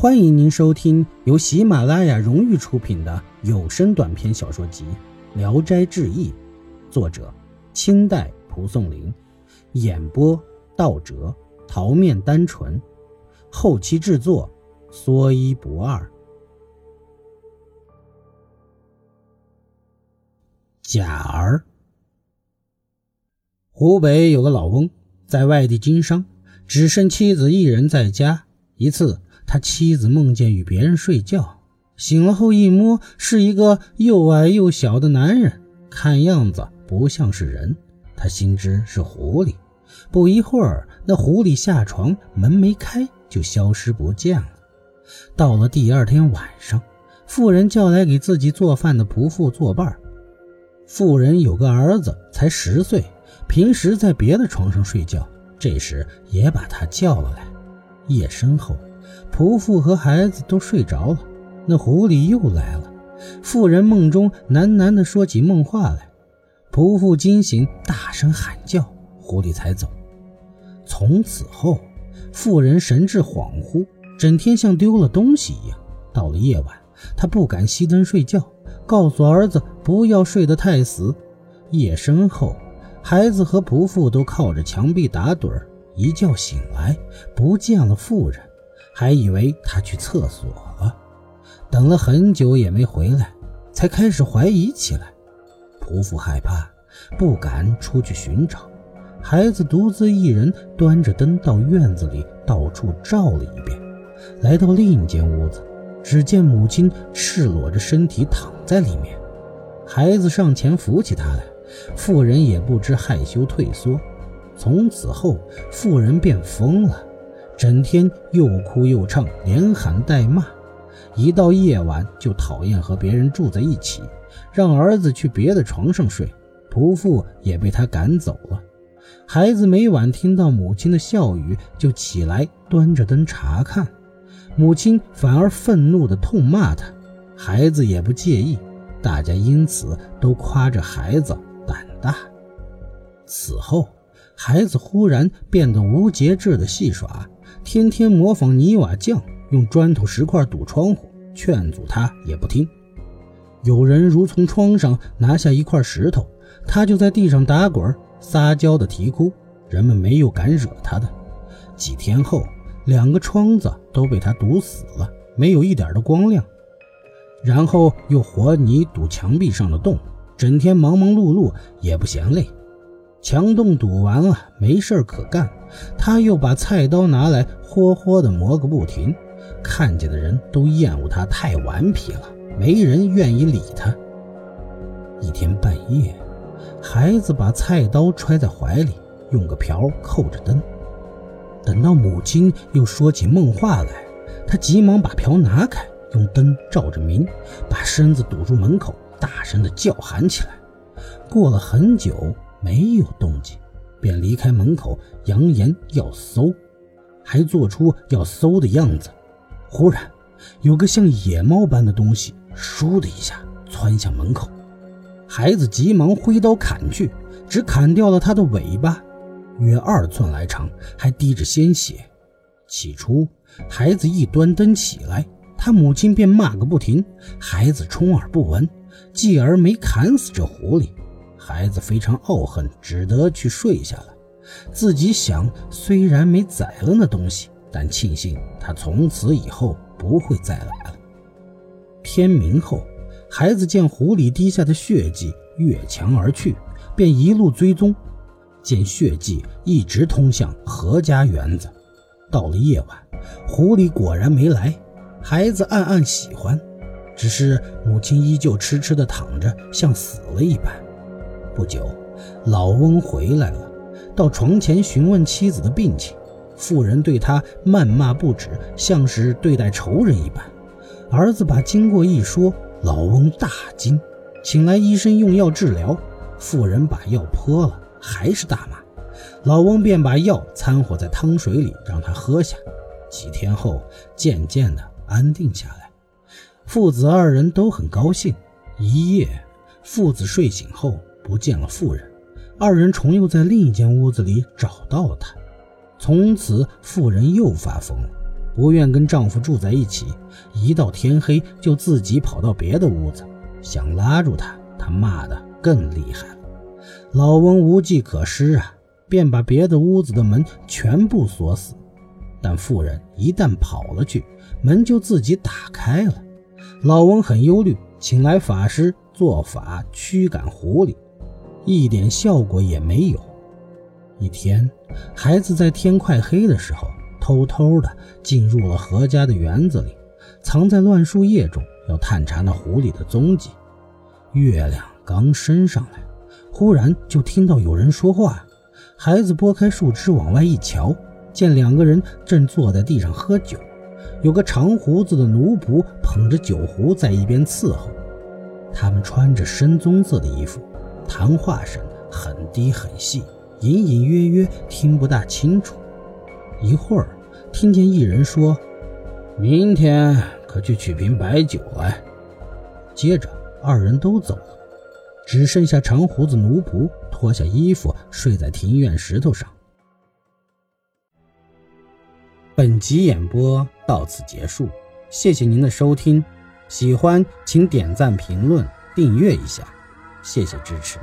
欢迎您收听由喜马拉雅荣誉出品的有声短篇小说集《聊斋志异》，作者清代蒲松龄，演播道哲、桃面单纯，后期制作说一不二。贾儿，湖北有个老翁在外地经商，只剩妻子一人在家。一次。他妻子梦见与别人睡觉，醒了后一摸，是一个又矮又小的男人，看样子不像是人。他心知是狐狸。不一会儿，那狐狸下床，门没开就消失不见了。到了第二天晚上，妇人叫来给自己做饭的仆妇作伴。妇人有个儿子，才十岁，平时在别的床上睡觉，这时也把他叫了来。夜深后。仆妇和孩子都睡着了，那狐狸又来了。妇人梦中喃喃地说起梦话来，仆妇惊醒，大声喊叫，狐狸才走。从此后，妇人神志恍惚，整天像丢了东西一样。到了夜晚，她不敢熄灯睡觉，告诉儿子不要睡得太死。夜深后，孩子和仆妇都靠着墙壁打盹儿，一觉醒来，不见了妇人。还以为他去厕所了，等了很久也没回来，才开始怀疑起来。仆妇害怕，不敢出去寻找。孩子独自一人端着灯到院子里到处照了一遍，来到另一间屋子，只见母亲赤裸着身体躺在里面。孩子上前扶起她来，妇人也不知害羞退缩。从此后，妇人便疯了。整天又哭又唱，连喊带骂，一到夜晚就讨厌和别人住在一起，让儿子去别的床上睡，仆妇也被他赶走了。孩子每晚听到母亲的笑语，就起来端着灯查看，母亲反而愤怒地痛骂他，孩子也不介意，大家因此都夸着孩子胆大。此后，孩子忽然变得无节制地戏耍。天天模仿泥瓦匠，用砖头石块堵窗户，劝阻他也不听。有人如从窗上拿下一块石头，他就在地上打滚，撒娇的啼哭，人们没有敢惹他的。几天后，两个窗子都被他堵死了，没有一点的光亮。然后又和泥堵墙壁上的洞，整天忙忙碌碌也不嫌累。墙洞堵完了，没事可干，他又把菜刀拿来，霍霍的磨个不停。看见的人都厌恶他太顽皮了，没人愿意理他。一天半夜，孩子把菜刀揣在怀里，用个瓢扣着灯。等到母亲又说起梦话来，他急忙把瓢拿开，用灯照着明，把身子堵住门口，大声的叫喊起来。过了很久。没有动静，便离开门口，扬言要搜，还做出要搜的样子。忽然，有个像野猫般的东西，倏的一下窜向门口。孩子急忙挥刀砍去，只砍掉了它的尾巴，约二寸来长，还滴着鲜血。起初，孩子一端灯起来，他母亲便骂个不停。孩子充耳不闻，继而没砍死这狐狸。孩子非常懊恨，只得去睡下了。自己想，虽然没宰了那东西，但庆幸他从此以后不会再来了。天明后，孩子见湖里滴下的血迹越墙而去，便一路追踪，见血迹一直通向何家园子。到了夜晚，狐狸果然没来。孩子暗暗喜欢，只是母亲依旧痴痴地躺着，像死了一般。不久，老翁回来了，到床前询问妻子的病情。妇人对他谩骂不止，像是对待仇人一般。儿子把经过一说，老翁大惊，请来医生用药治疗。妇人把药泼了，还是大骂。老翁便把药掺和在汤水里，让他喝下。几天后，渐渐的安定下来。父子二人都很高兴。一夜，父子睡醒后。不见了妇人，二人重又在另一间屋子里找到了她。从此，妇人又发疯了，不愿跟丈夫住在一起，一到天黑就自己跑到别的屋子，想拉住他，他骂的更厉害了。老翁无计可施啊，便把别的屋子的门全部锁死。但妇人一旦跑了去，门就自己打开了。老翁很忧虑，请来法师做法驱赶狐狸，一点效果也没有。一天，孩子在天快黑的时候，偷偷的进入了何家的园子里，藏在乱树叶中，要探查那狐狸的踪迹。月亮刚升上来，忽然就听到有人说话。孩子拨开树枝往外一瞧，见两个人正坐在地上喝酒，有个长胡子的奴仆捧着酒壶在一边伺候。他们穿着深棕色的衣服，谈话声很低很细。隐隐约约听不大清楚，一会儿听见一人说：“明天可去取瓶白酒来。”接着二人都走了，只剩下长胡子奴仆脱下衣服睡在庭院石头上。本集演播到此结束，谢谢您的收听，喜欢请点赞、评论、订阅一下，谢谢支持。